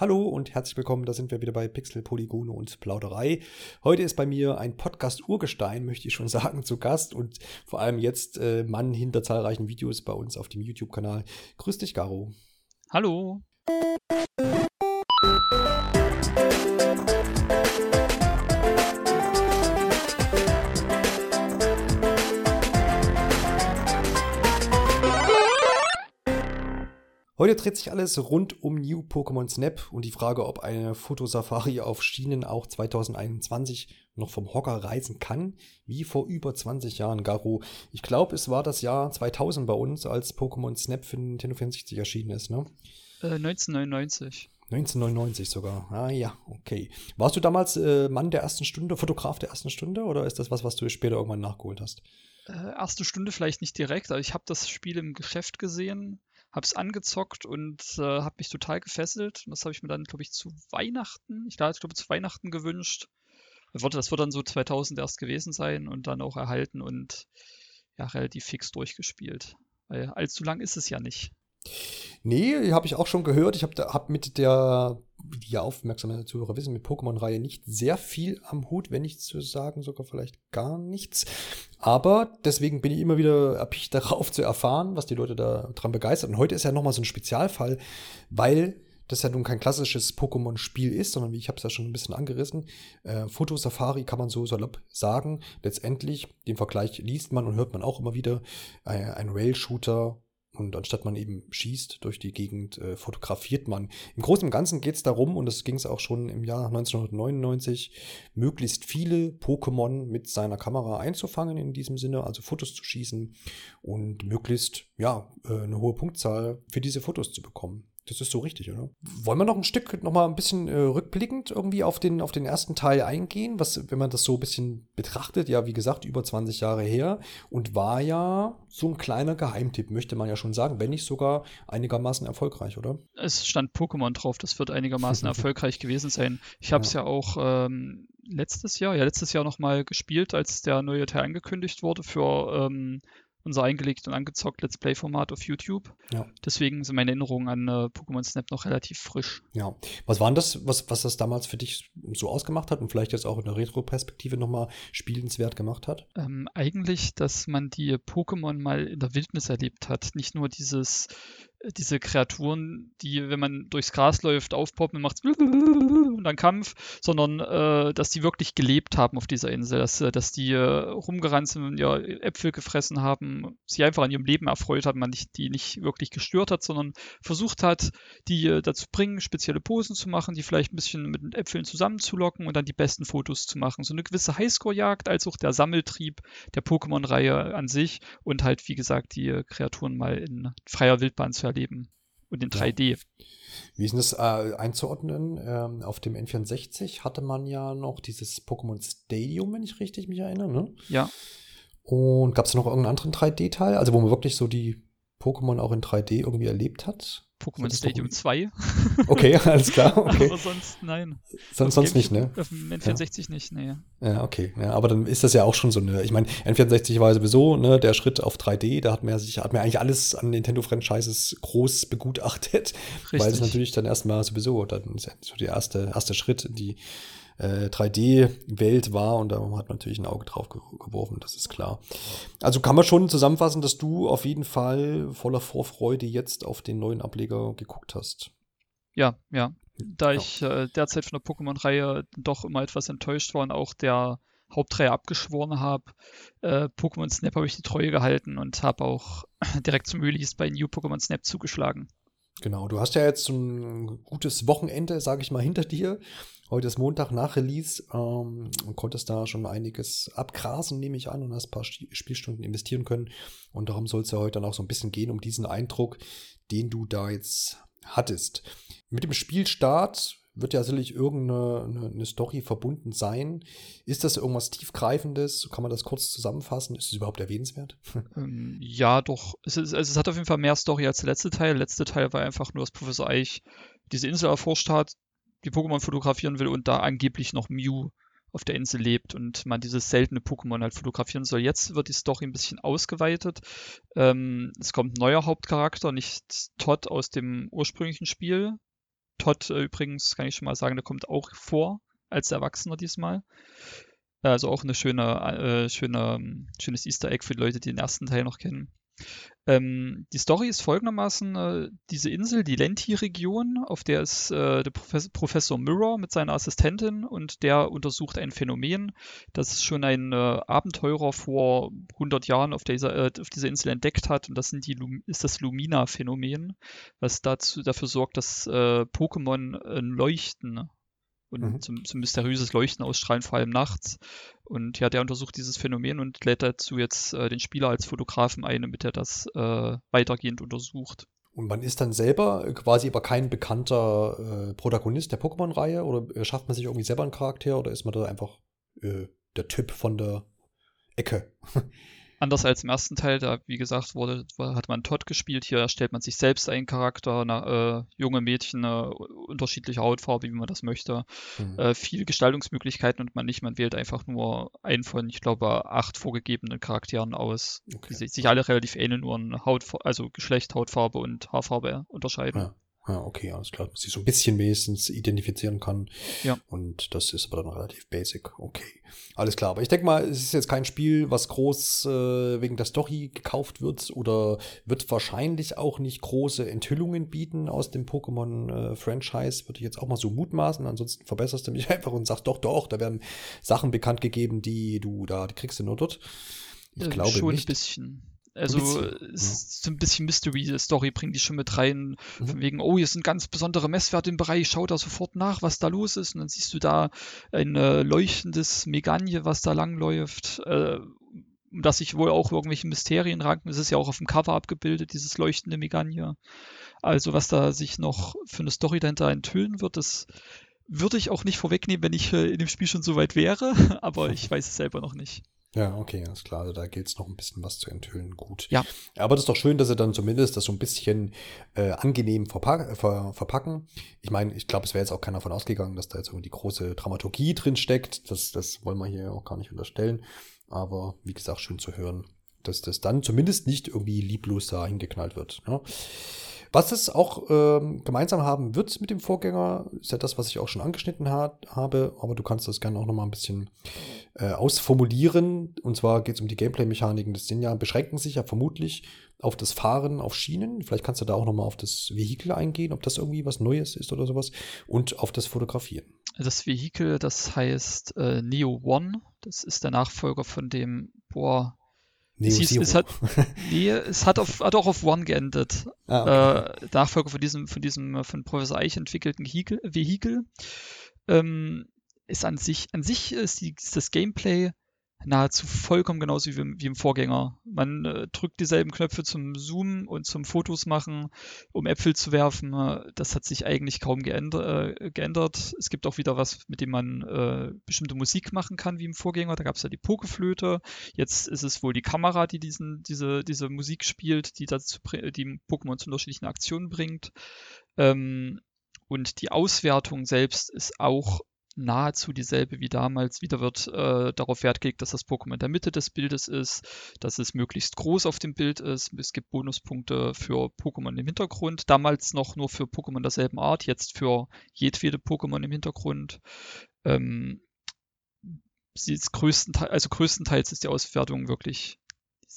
Hallo und herzlich willkommen, da sind wir wieder bei Pixel, Polygone und Plauderei. Heute ist bei mir ein Podcast-Urgestein, möchte ich schon sagen, zu Gast und vor allem jetzt äh, Mann hinter zahlreichen Videos bei uns auf dem YouTube-Kanal. Grüß dich, Garo. Hallo. Heute dreht sich alles rund um New Pokémon Snap und die Frage, ob eine Fotosafari auf Schienen auch 2021 noch vom Hocker reisen kann, wie vor über 20 Jahren, Garo. Ich glaube, es war das Jahr 2000 bei uns, als Pokémon Snap für Nintendo 64 erschienen ist, ne? Äh, 1999. 1999 sogar. Ah ja, okay. Warst du damals äh, Mann der ersten Stunde, Fotograf der ersten Stunde oder ist das was, was du später irgendwann nachgeholt hast? Äh, erste Stunde vielleicht nicht direkt, aber ich habe das Spiel im Geschäft gesehen habe es angezockt und äh, habe mich total gefesselt. Und das habe ich mir dann, glaube ich, zu Weihnachten, ich glaube, zu Weihnachten gewünscht. Das wird dann so 2000 erst gewesen sein und dann auch erhalten und ja, relativ fix durchgespielt. Weil allzu lang ist es ja nicht. Nee, habe ich auch schon gehört. Ich habe hab mit der, die ja aufmerksame Zuhörer wissen, mit Pokémon-Reihe nicht sehr viel am Hut, wenn nicht zu sagen, sogar vielleicht gar nichts. Aber deswegen bin ich immer wieder erpicht darauf zu erfahren, was die Leute da dran begeistert. Und heute ist ja nochmal so ein Spezialfall, weil das ja nun kein klassisches Pokémon-Spiel ist, sondern wie ich habe es ja schon ein bisschen angerissen, äh, Fotosafari kann man so salopp sagen. Letztendlich, den Vergleich liest man und hört man auch immer wieder, äh, ein Rail-Shooter und anstatt man eben schießt durch die Gegend, äh, fotografiert man. Im Großen und Ganzen geht es darum, und das ging es auch schon im Jahr 1999, möglichst viele Pokémon mit seiner Kamera einzufangen in diesem Sinne, also Fotos zu schießen und möglichst ja, äh, eine hohe Punktzahl für diese Fotos zu bekommen. Das ist so richtig, oder? Wollen wir noch ein Stück, noch mal ein bisschen äh, rückblickend irgendwie auf den, auf den ersten Teil eingehen? Was, wenn man das so ein bisschen betrachtet, ja, wie gesagt, über 20 Jahre her und war ja so ein kleiner Geheimtipp, möchte man ja schon sagen, wenn nicht sogar einigermaßen erfolgreich, oder? Es stand Pokémon drauf, das wird einigermaßen erfolgreich gewesen sein. Ich habe es ja. ja. auch ähm, letztes Jahr, ja, letztes Jahr nochmal gespielt, als der neue Teil angekündigt wurde für ähm, unser eingelegt und angezockt Let's Play-Format auf YouTube. Ja. Deswegen sind meine Erinnerungen an äh, Pokémon Snap noch relativ frisch. Ja. Was war denn das, was, was das damals für dich so ausgemacht hat und vielleicht jetzt auch in der Retro-Perspektive nochmal spielenswert gemacht hat? Ähm, eigentlich, dass man die Pokémon mal in der Wildnis erlebt hat. Nicht nur dieses diese Kreaturen, die, wenn man durchs Gras läuft, aufpoppen, macht und dann Kampf, sondern äh, dass die wirklich gelebt haben auf dieser Insel, dass, äh, dass die äh, rumgerannt sind und ja, Äpfel gefressen haben, sie einfach an ihrem Leben erfreut hat, man nicht, die nicht wirklich gestört hat, sondern versucht hat, die äh, dazu bringen, spezielle Posen zu machen, die vielleicht ein bisschen mit den Äpfeln zusammenzulocken und dann die besten Fotos zu machen. So eine gewisse Highscore-Jagd, als auch der Sammeltrieb der Pokémon-Reihe an sich und halt, wie gesagt, die äh, Kreaturen mal in freier Wildbahn zu erleben. Und in 3D. Ja. Wie ist das äh, einzuordnen? Ähm, auf dem N64 hatte man ja noch dieses Pokémon Stadium, wenn ich richtig mich erinnere, ne? Ja. Und gab es noch irgendeinen anderen 3D-Teil? Also wo man wirklich so die Pokémon auch in 3D irgendwie erlebt hat? Pokémon Stadium 2. Okay, alles klar. Okay. aber sonst nein. Sonst, sonst nicht, ne? Auf dem N64 ja. nicht, ne. Ja, okay. Ja, aber dann ist das ja auch schon so eine. Ich meine, N64 war sowieso, ne, der Schritt auf 3D, da hat man ja sich, hat man eigentlich alles an Nintendo-Franchises groß begutachtet. Richtig. Weil es natürlich dann erstmal sowieso, dann ist ja so der erste, erste Schritt, die äh, 3D-Welt war und da hat man natürlich ein Auge drauf geworfen, das ist klar. Also kann man schon zusammenfassen, dass du auf jeden Fall voller Vorfreude jetzt auf den neuen Ableger geguckt hast. Ja, ja. Da ja. ich äh, derzeit von der Pokémon-Reihe doch immer etwas enttäuscht war und auch der Hauptreihe abgeschworen habe, äh, Pokémon Snap habe ich die Treue gehalten und habe auch direkt zum Release bei New Pokémon Snap zugeschlagen. Genau, du hast ja jetzt ein gutes Wochenende, sage ich mal, hinter dir. Heute ist Montag nach Release ähm, und konntest da schon einiges abgrasen, nehme ich an, und hast ein paar Spielstunden investieren können. Und darum soll es ja heute dann auch so ein bisschen gehen, um diesen Eindruck, den du da jetzt hattest. Mit dem Spielstart wird ja sicherlich irgendeine eine, Story verbunden sein. Ist das irgendwas Tiefgreifendes? Kann man das kurz zusammenfassen? Ist es überhaupt erwähnenswert? Ähm, ja, doch. Es, ist, also es hat auf jeden Fall mehr Story als der letzte Teil. Der letzte Teil war einfach nur, dass Professor Eich diese Insel erforscht hat, die Pokémon fotografieren will und da angeblich noch Mew auf der Insel lebt und man dieses seltene Pokémon halt fotografieren soll. Jetzt wird die Story ein bisschen ausgeweitet. Ähm, es kommt ein neuer Hauptcharakter, nicht Todd aus dem ursprünglichen Spiel, Todd äh, übrigens, kann ich schon mal sagen, der kommt auch vor als Erwachsener diesmal. Also auch eine schöne, äh, schöne, schönes Easter Egg für die Leute, die den ersten Teil noch kennen. Ähm, die Story ist folgendermaßen: äh, Diese Insel, die Lenti-Region, auf der ist äh, der Professor, Professor Mirror mit seiner Assistentin und der untersucht ein Phänomen, das schon ein äh, Abenteurer vor 100 Jahren auf dieser, äh, auf dieser Insel entdeckt hat. Und das sind die, ist das Lumina-Phänomen, was dazu, dafür sorgt, dass äh, Pokémon leuchten und mhm. zum, zum mysteriöses Leuchten ausstrahlen, vor allem nachts. Und ja, der untersucht dieses Phänomen und lädt dazu jetzt äh, den Spieler als Fotografen ein, damit er das äh, weitergehend untersucht. Und man ist dann selber quasi aber kein bekannter äh, Protagonist der Pokémon-Reihe oder äh, schafft man sich irgendwie selber einen Charakter oder ist man da einfach äh, der Typ von der Ecke? Anders als im ersten Teil, da wie gesagt wurde, hat man Todd gespielt. Hier erstellt man sich selbst einen Charakter, na, äh, junge Mädchen, äh, unterschiedliche Hautfarbe, wie man das möchte. Mhm. Äh, viel Gestaltungsmöglichkeiten und man nicht, man wählt einfach nur einen von, ich glaube, acht vorgegebenen Charakteren aus, okay. die sich alle relativ ähneln, nur in Hautfarbe, also Geschlecht, Hautfarbe und Haarfarbe unterscheiden. Ja. Ja, okay, alles klar. Dass sie so ein bisschen wenigstens identifizieren kann. Ja. Und das ist aber dann relativ basic. Okay. Alles klar. Aber ich denke mal, es ist jetzt kein Spiel, was groß äh, wegen der Story gekauft wird oder wird wahrscheinlich auch nicht große Enthüllungen bieten aus dem Pokémon-Franchise. Äh, Würde ich jetzt auch mal so mutmaßen. Ansonsten verbesserst du mich einfach und sagst doch, doch, da werden Sachen bekannt gegeben, die du da, die kriegst du nur dort. Ich äh, glaube schon nicht. ein bisschen. Also bisschen, es ist so ein bisschen Mystery-Story, bringt die schon mit rein. Mhm. Von wegen, oh, hier sind ganz besondere Messwerte im Bereich, schau da sofort nach, was da los ist. Und dann siehst du da ein äh, leuchtendes Meganje, was da langläuft. Äh, dass sich wohl auch irgendwelche Mysterien ranken. Es ist ja auch auf dem Cover abgebildet, dieses leuchtende Meganje. Also was da sich noch für eine Story dahinter enthüllen wird, das würde ich auch nicht vorwegnehmen, wenn ich äh, in dem Spiel schon so weit wäre, aber ich weiß es selber noch nicht. Ja, okay, alles klar. Also da gilt es noch ein bisschen was zu enthüllen. Gut. Ja. Aber das ist doch schön, dass sie dann zumindest das so ein bisschen äh, angenehm verpack ver verpacken. Ich meine, ich glaube, es wäre jetzt auch keiner von ausgegangen, dass da jetzt irgendwie die große Dramaturgie drin steckt. Das, das wollen wir hier auch gar nicht unterstellen. Aber wie gesagt, schön zu hören, dass das dann zumindest nicht irgendwie lieblos da hingeknallt wird. Ja? Was es auch ähm, gemeinsam haben wird mit dem Vorgänger, ist ja das, was ich auch schon angeschnitten hat, habe, aber du kannst das gerne auch nochmal ein bisschen äh, ausformulieren. Und zwar geht es um die Gameplay-Mechaniken. Sind ja, beschränken sich ja vermutlich auf das Fahren auf Schienen. Vielleicht kannst du da auch nochmal auf das Vehikel eingehen, ob das irgendwie was Neues ist oder sowas. Und auf das Fotografieren. Das Vehikel, das heißt äh, Neo One. Das ist der Nachfolger von dem, boah, Neo es, hieß, es, hat, nee, es hat, auf, hat auch auf One geendet. Ah, okay. äh, Nachfolger von diesem, von diesem von Professor Eich entwickelten Vehikel. Ähm, ist an sich, an sich ist, die, ist das Gameplay nahezu vollkommen genauso wie, wie im Vorgänger. Man äh, drückt dieselben Knöpfe zum Zoomen und zum Fotos machen, um Äpfel zu werfen. Das hat sich eigentlich kaum geändert. Äh, geändert. Es gibt auch wieder was, mit dem man äh, bestimmte Musik machen kann, wie im Vorgänger. Da gab es ja die Pokeflöte. Jetzt ist es wohl die Kamera, die diesen, diese, diese Musik spielt, die dazu die Pokémon zu unterschiedlichen Aktionen bringt. Ähm, und die Auswertung selbst ist auch nahezu dieselbe wie damals. Wieder wird äh, darauf Wert gelegt, dass das Pokémon in der Mitte des Bildes ist, dass es möglichst groß auf dem Bild ist. Es gibt Bonuspunkte für Pokémon im Hintergrund. Damals noch nur für Pokémon derselben Art, jetzt für jedwede Pokémon im Hintergrund. Ähm, sie ist größtenteils, also größtenteils ist die Auswertung wirklich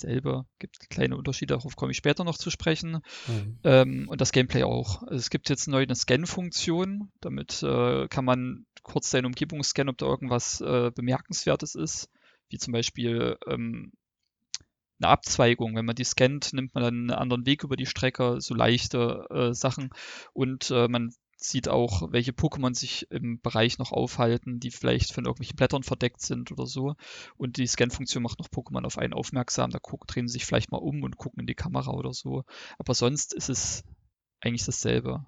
selber. Gibt kleine Unterschiede, darauf komme ich später noch zu sprechen. Mhm. Ähm, und das Gameplay auch. Also es gibt jetzt neu eine Scan-Funktion. Damit äh, kann man kurz seine Umgebung scannen, ob da irgendwas äh, Bemerkenswertes ist. Wie zum Beispiel ähm, eine Abzweigung. Wenn man die scannt, nimmt man dann einen anderen Weg über die Strecke, so leichte äh, Sachen. Und äh, man sieht auch, welche Pokémon sich im Bereich noch aufhalten, die vielleicht von irgendwelchen Blättern verdeckt sind oder so. Und die Scan-Funktion macht noch Pokémon auf einen aufmerksam. Da drehen sie sich vielleicht mal um und gucken in die Kamera oder so. Aber sonst ist es eigentlich dasselbe.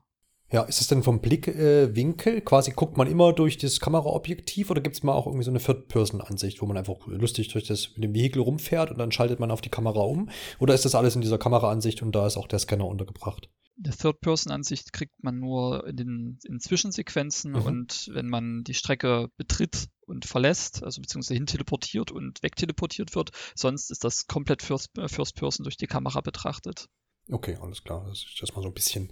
Ja, ist es denn vom Blickwinkel? Äh, quasi guckt man immer durch das Kameraobjektiv oder gibt es mal auch irgendwie so eine Third-Person-Ansicht, wo man einfach lustig durch das mit dem Vehikel rumfährt und dann schaltet man auf die Kamera um? Oder ist das alles in dieser Kameraansicht und da ist auch der Scanner untergebracht? Eine Third-Person-Ansicht kriegt man nur in den in Zwischensequenzen mhm. und wenn man die Strecke betritt und verlässt, also beziehungsweise hin teleportiert und wegteleportiert wird. Sonst ist das komplett First, First Person durch die Kamera betrachtet. Okay, alles klar, dass ich das mal so ein bisschen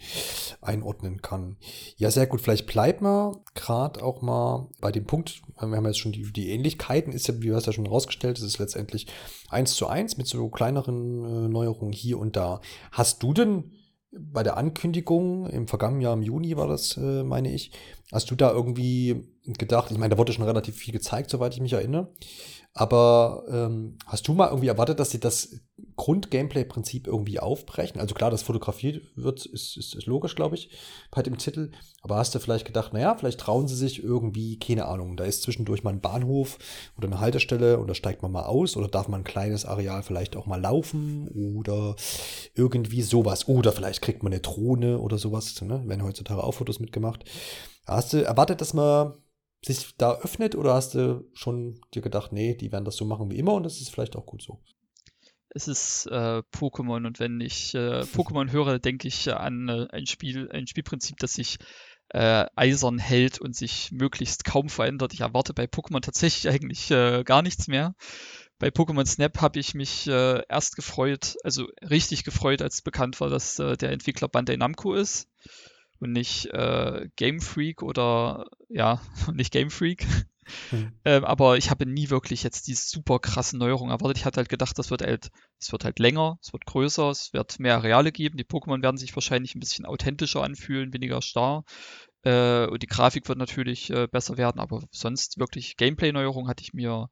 einordnen kann. Ja, sehr gut. Vielleicht bleibt man gerade auch mal bei dem Punkt, wir haben jetzt schon die, die Ähnlichkeiten, ist ja, wie du hast ja schon rausgestellt, es ist letztendlich eins zu eins mit so kleineren äh, Neuerungen hier und da. Hast du denn bei der Ankündigung im vergangenen Jahr im Juni war das, äh, meine ich, hast du da irgendwie gedacht, ich meine, da wurde schon relativ viel gezeigt, soweit ich mich erinnere, aber ähm, hast du mal irgendwie erwartet, dass sie das Grund-Gameplay-Prinzip irgendwie aufbrechen? Also klar, dass fotografiert wird, ist, ist, ist logisch, glaube ich, bei dem Titel. Aber hast du vielleicht gedacht, naja, vielleicht trauen sie sich irgendwie, keine Ahnung, da ist zwischendurch mal ein Bahnhof oder eine Haltestelle und da steigt man mal aus oder darf man ein kleines Areal vielleicht auch mal laufen oder irgendwie sowas. Oder vielleicht kriegt man eine Drohne oder sowas, ne? Werden heutzutage auch Fotos mitgemacht. Hast du erwartet, dass man sich da öffnet oder hast du schon dir gedacht, nee, die werden das so machen wie immer und das ist vielleicht auch gut so? Es ist äh, Pokémon und wenn ich äh, Pokémon höre, denke ich an äh, ein Spiel, ein Spielprinzip, das sich äh, eisern hält und sich möglichst kaum verändert. Ich erwarte bei Pokémon tatsächlich eigentlich äh, gar nichts mehr. Bei Pokémon Snap habe ich mich äh, erst gefreut, also richtig gefreut, als bekannt war, dass der Entwickler Bandai Namco ist und nicht äh, Game Freak oder ja, nicht Game Freak. Hm. Ähm, aber ich habe nie wirklich jetzt die super krassen Neuerungen erwartet. Ich hatte halt gedacht, das wird halt, es wird halt länger, es wird größer, es wird mehr Areale geben. Die Pokémon werden sich wahrscheinlich ein bisschen authentischer anfühlen, weniger starr. Äh, und die Grafik wird natürlich äh, besser werden, aber sonst wirklich Gameplay-Neuerungen hatte ich mir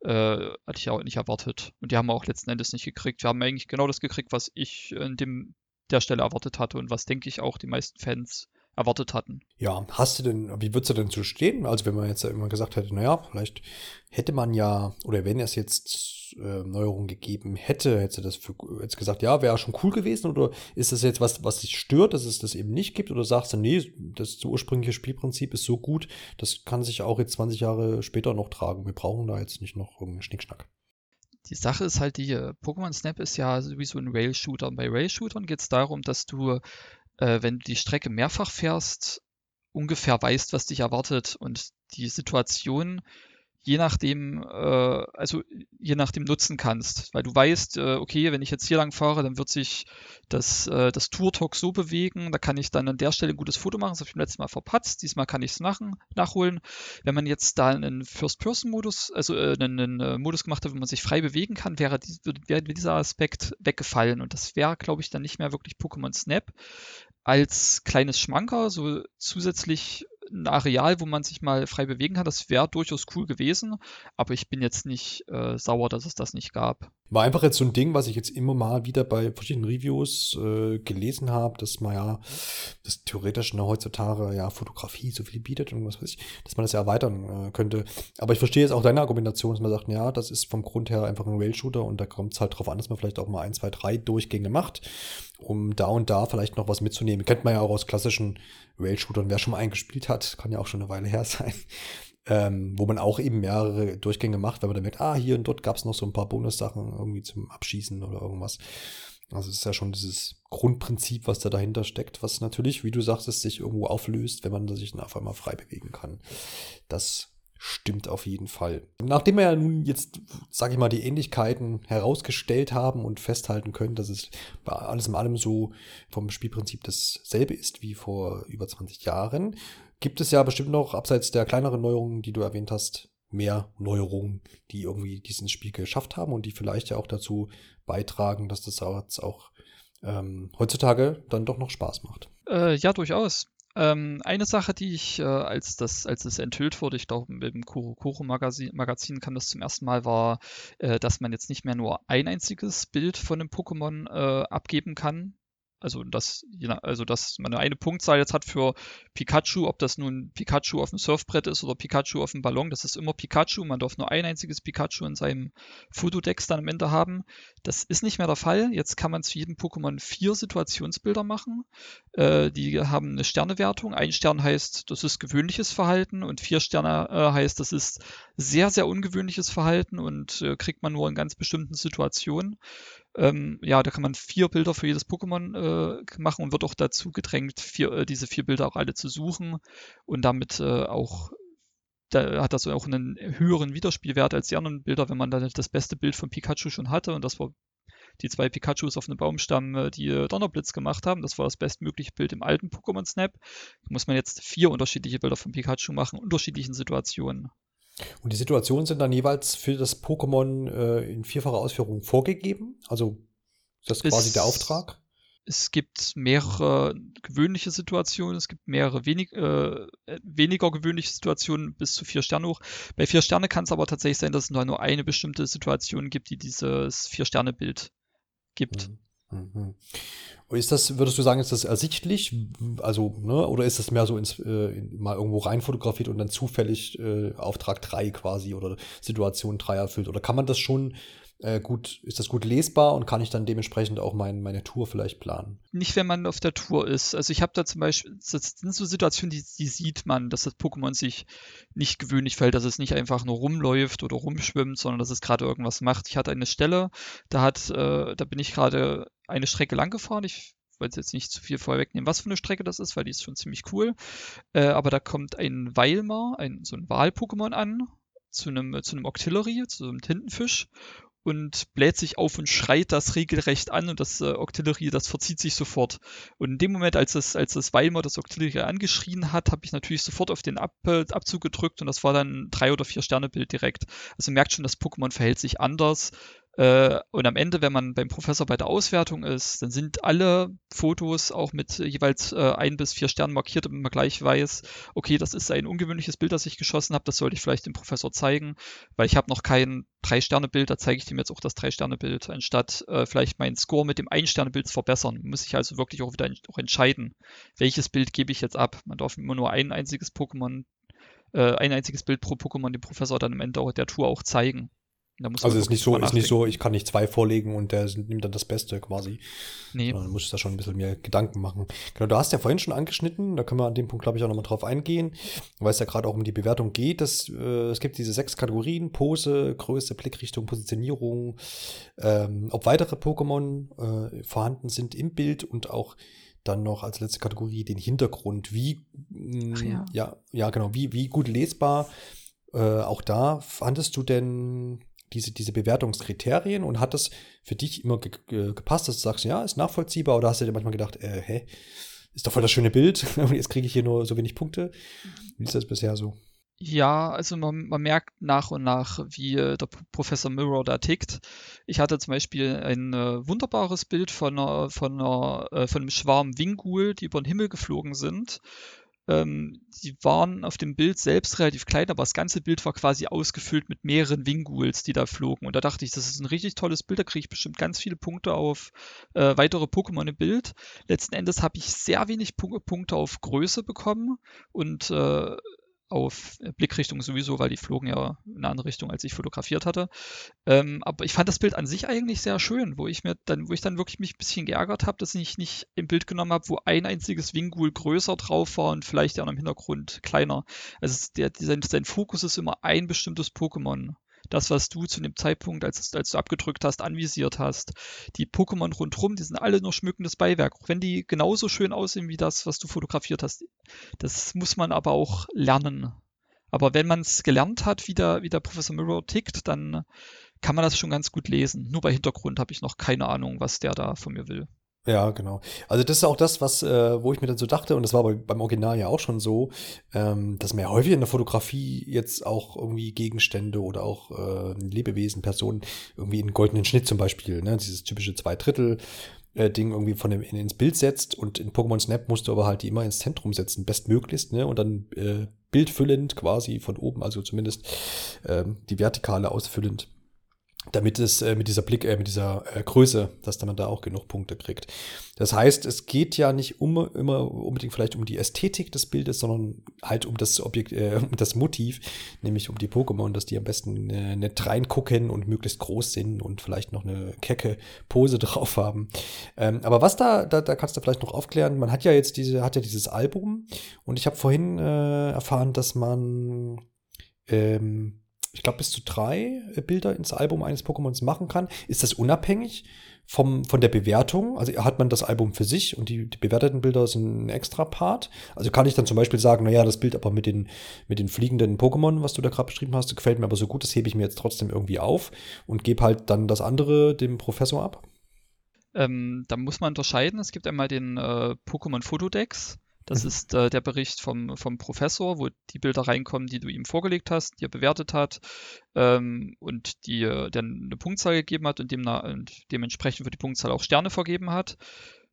äh, hatte ich auch nicht erwartet. Und die haben wir auch letzten Endes nicht gekriegt. Wir haben eigentlich genau das gekriegt, was ich in dem der Stelle erwartet hatte und was, denke ich, auch die meisten Fans erwartet hatten. Ja, hast du denn, wie würdest du denn so stehen? Also wenn man jetzt immer gesagt hätte, naja, vielleicht hätte man ja, oder wenn es jetzt äh, Neuerungen gegeben hätte, hätte das für, jetzt gesagt, ja, wäre schon cool gewesen, oder ist das jetzt was, was dich stört, dass es das eben nicht gibt, oder sagst du, nee, das ursprüngliche Spielprinzip ist so gut, das kann sich auch jetzt 20 Jahre später noch tragen. Wir brauchen da jetzt nicht noch irgendeinen Schnickschnack. Die Sache ist halt die, äh, Pokémon Snap ist ja sowieso ein Rail-Shooter. Und bei Rail-Shootern geht es darum, dass du, äh, wenn du die Strecke mehrfach fährst, ungefähr weißt, was dich erwartet. Und die Situation je nachdem, äh, also je nachdem nutzen kannst. Weil du weißt, äh, okay, wenn ich jetzt hier lang fahre, dann wird sich das, äh, das Tour-Talk so bewegen, da kann ich dann an der Stelle ein gutes Foto machen, das habe ich beim letzten Mal verpatzt, diesmal kann ich es machen, nachholen. Wenn man jetzt da einen First-Person-Modus, also äh, einen, einen, äh, Modus gemacht hat, wo man sich frei bewegen kann, wäre, die, wäre dieser Aspekt weggefallen. Und das wäre, glaube ich, dann nicht mehr wirklich Pokémon Snap als kleines Schmanker, so zusätzlich ein Areal, wo man sich mal frei bewegen kann. Das wäre durchaus cool gewesen, aber ich bin jetzt nicht äh, sauer, dass es das nicht gab. War einfach jetzt so ein Ding, was ich jetzt immer mal wieder bei verschiedenen Reviews äh, gelesen habe, dass man ja das theoretisch ne, heutzutage ja Fotografie so viel bietet und was weiß ich, dass man das ja erweitern äh, könnte. Aber ich verstehe jetzt auch deine Argumentation, dass man sagt, ja, das ist vom Grund her einfach ein Rail-Shooter und da kommt es halt drauf an, dass man vielleicht auch mal ein, zwei, drei Durchgänge macht, um da und da vielleicht noch was mitzunehmen. Kennt man ja auch aus klassischen Rail-Shootern, wer schon mal eingespielt hat, kann ja auch schon eine Weile her sein ähm, wo man auch eben mehrere Durchgänge macht, wenn man dann merkt, ah, hier und dort gab es noch so ein paar Bonussachen irgendwie zum Abschießen oder irgendwas. Also es ist ja schon dieses Grundprinzip, was da dahinter steckt, was natürlich, wie du sagst, sich irgendwo auflöst, wenn man sich dann auf einmal frei bewegen kann. Das stimmt auf jeden Fall. Nachdem wir ja nun jetzt, sage ich mal, die Ähnlichkeiten herausgestellt haben und festhalten können, dass es bei alles in allem so vom Spielprinzip dasselbe ist wie vor über 20 Jahren, gibt es ja bestimmt noch, abseits der kleineren Neuerungen, die du erwähnt hast, mehr Neuerungen, die irgendwie dieses Spiel geschafft haben und die vielleicht ja auch dazu beitragen, dass das jetzt auch ähm, heutzutage dann doch noch Spaß macht. Äh, ja, durchaus. Ähm, eine Sache, die ich, äh, als das, als es enthüllt wurde, ich glaube, im Kuro Kuro Magazin, Magazin kam das zum ersten Mal, war, äh, dass man jetzt nicht mehr nur ein einziges Bild von einem Pokémon äh, abgeben kann, also dass, also dass man eine Punktzahl jetzt hat für Pikachu, ob das nun Pikachu auf dem Surfbrett ist oder Pikachu auf dem Ballon, das ist immer Pikachu. Man darf nur ein einziges Pikachu in seinem Fotodex dann am Ende haben. Das ist nicht mehr der Fall. Jetzt kann man zu jedem Pokémon vier Situationsbilder machen. Äh, die haben eine Sternewertung. Ein Stern heißt, das ist gewöhnliches Verhalten und vier Sterne äh, heißt, das ist sehr, sehr ungewöhnliches Verhalten und äh, kriegt man nur in ganz bestimmten Situationen. Ähm, ja, da kann man vier Bilder für jedes Pokémon äh, machen und wird auch dazu gedrängt, vier, äh, diese vier Bilder auch alle zu suchen und damit äh, auch da hat das auch einen höheren Wiederspielwert als die anderen Bilder, wenn man dann das beste Bild von Pikachu schon hatte und das war die zwei Pikachus auf einem Baumstamm, äh, die äh, Donnerblitz gemacht haben. Das war das bestmögliche Bild im alten Pokémon Snap. Da muss man jetzt vier unterschiedliche Bilder von Pikachu machen, unterschiedlichen Situationen. Und die Situationen sind dann jeweils für das Pokémon äh, in vierfacher Ausführung vorgegeben? Also ist das quasi der Auftrag? Es gibt mehrere gewöhnliche Situationen, es gibt mehrere wenig, äh, weniger gewöhnliche Situationen bis zu vier Sterne hoch. Bei vier Sterne kann es aber tatsächlich sein, dass es nur, nur eine bestimmte Situation gibt, die dieses Vier-Sterne-Bild gibt. Mhm. Mhm. Ist das, würdest du sagen, ist das ersichtlich? Also, ne, oder ist das mehr so ins, äh, mal irgendwo rein fotografiert und dann zufällig äh, Auftrag 3 quasi oder Situation 3 erfüllt? Oder kann man das schon äh, gut, ist das gut lesbar und kann ich dann dementsprechend auch mein, meine Tour vielleicht planen? Nicht, wenn man auf der Tour ist. Also ich habe da zum Beispiel, das sind so Situationen, die, die sieht man, dass das Pokémon sich nicht gewöhnlich fällt, dass es nicht einfach nur rumläuft oder rumschwimmt, sondern dass es gerade irgendwas macht. Ich hatte eine Stelle, da hat, äh, da bin ich gerade eine Strecke lang gefahren. Ich wollte jetzt nicht zu viel vorwegnehmen, was für eine Strecke das ist, weil die ist schon ziemlich cool. Äh, aber da kommt ein Weilmar, ein, so ein Wal-Pokémon an, zu einem, zu einem Octillery, zu einem Tintenfisch und bläht sich auf und schreit das regelrecht an und das äh, Octillery, das verzieht sich sofort. Und in dem Moment, als das, als das Weimar das Octillery angeschrien hat, habe ich natürlich sofort auf den Ab äh, Abzug gedrückt und das war dann ein drei oder vier Sterne Bild direkt. Also merkt schon, das Pokémon verhält sich anders. Äh, und am Ende, wenn man beim Professor bei der Auswertung ist, dann sind alle Fotos auch mit jeweils äh, ein bis vier Sternen markiert, damit man gleich weiß, okay, das ist ein ungewöhnliches Bild, das ich geschossen habe, das sollte ich vielleicht dem Professor zeigen, weil ich habe noch kein Drei-Sterne-Bild, da zeige ich ihm jetzt auch das Drei-Sterne-Bild, anstatt äh, vielleicht meinen Score mit dem Ein-Sterne-Bild zu verbessern. Muss ich also wirklich auch wieder auch entscheiden, welches Bild gebe ich jetzt ab. Man darf immer nur ein einziges Pokémon, äh, ein einziges Bild pro Pokémon dem Professor dann am Ende auch der Tour auch zeigen also ist nicht so, ist nicht so, ich kann nicht zwei vorlegen und der nimmt dann das Beste quasi. Nee. Dann muss ich da schon ein bisschen mehr Gedanken machen. Genau, du hast ja vorhin schon angeschnitten, da können wir an dem Punkt, glaube ich, auch nochmal drauf eingehen, weil es ja gerade auch um die Bewertung geht. Dass, äh, es gibt diese sechs Kategorien, Pose, Größe, Blickrichtung, Positionierung, ähm, ob weitere Pokémon äh, vorhanden sind im Bild und auch dann noch als letzte Kategorie den Hintergrund. Wie, mh, ja. ja. ja, genau, wie, wie gut lesbar äh, auch da fandest du denn diese, diese Bewertungskriterien und hat das für dich immer ge ge gepasst, dass du sagst, ja, ist nachvollziehbar oder hast du dir manchmal gedacht, äh, hä, ist doch voll das schöne Bild und jetzt kriege ich hier nur so wenig Punkte. Wie ist das bisher so? Ja, also man, man merkt nach und nach, wie äh, der Professor Mirror da tickt. Ich hatte zum Beispiel ein äh, wunderbares Bild von, einer, von, einer, äh, von einem Schwarm Wingul, die über den Himmel geflogen sind. Ähm, die waren auf dem Bild selbst relativ klein, aber das ganze Bild war quasi ausgefüllt mit mehreren Winguls, die da flogen. Und da dachte ich, das ist ein richtig tolles Bild, da kriege ich bestimmt ganz viele Punkte auf äh, weitere Pokémon im Bild. Letzten Endes habe ich sehr wenig Punkte auf Größe bekommen und äh, auf Blickrichtung sowieso, weil die flogen ja in eine andere Richtung, als ich fotografiert hatte. Ähm, aber ich fand das Bild an sich eigentlich sehr schön, wo ich mir dann, wo ich dann wirklich mich ein bisschen geärgert habe, dass ich nicht im Bild genommen habe, wo ein einziges Wingul größer drauf war und vielleicht der im Hintergrund kleiner. Also der, sein, sein Fokus ist immer ein bestimmtes Pokémon das, was du zu dem Zeitpunkt, als, als du abgedrückt hast, anvisiert hast. Die Pokémon rundherum, die sind alle nur schmückendes Beiwerk, auch wenn die genauso schön aussehen wie das, was du fotografiert hast. Das muss man aber auch lernen. Aber wenn man es gelernt hat, wie der, wie der Professor Mirror tickt, dann kann man das schon ganz gut lesen. Nur bei Hintergrund habe ich noch keine Ahnung, was der da von mir will. Ja, genau. Also das ist auch das, was, äh, wo ich mir dann so dachte, und das war bei, beim Original ja auch schon so, ähm, dass man ja häufig in der Fotografie jetzt auch irgendwie Gegenstände oder auch äh, Lebewesen, Personen irgendwie in goldenen Schnitt zum Beispiel, ne, dieses typische zwei Drittel äh, Ding irgendwie von dem in, ins Bild setzt und in Pokémon Snap musst du aber halt die immer ins Zentrum setzen, bestmöglichst, ne, und dann äh, bildfüllend quasi von oben, also zumindest äh, die Vertikale ausfüllend damit es äh, mit dieser Blick, äh, mit dieser äh, Größe, dass man da auch genug Punkte kriegt. Das heißt, es geht ja nicht um, immer unbedingt vielleicht um die Ästhetik des Bildes, sondern halt um das Objekt, äh, um das Motiv, nämlich um die Pokémon, dass die am besten äh, nett reingucken und möglichst groß sind und vielleicht noch eine kecke Pose drauf haben. Ähm, aber was da, da, da kannst du vielleicht noch aufklären, man hat ja jetzt diese, hat ja dieses Album und ich habe vorhin äh, erfahren, dass man ähm, ich glaube, bis zu drei Bilder ins Album eines Pokémons machen kann. Ist das unabhängig vom, von der Bewertung? Also hat man das Album für sich und die, die bewerteten Bilder sind ein extra Part? Also kann ich dann zum Beispiel sagen, naja, das Bild aber mit den, mit den fliegenden Pokémon, was du da gerade beschrieben hast, gefällt mir aber so gut, das hebe ich mir jetzt trotzdem irgendwie auf und gebe halt dann das andere dem Professor ab? Ähm, da muss man unterscheiden. Es gibt einmal den äh, Pokémon Fotodex. Das mhm. ist äh, der Bericht vom, vom Professor, wo die Bilder reinkommen, die du ihm vorgelegt hast, die er bewertet hat ähm, und die äh, dann eine Punktzahl gegeben hat und, dem, und dementsprechend für die Punktzahl auch Sterne vergeben hat.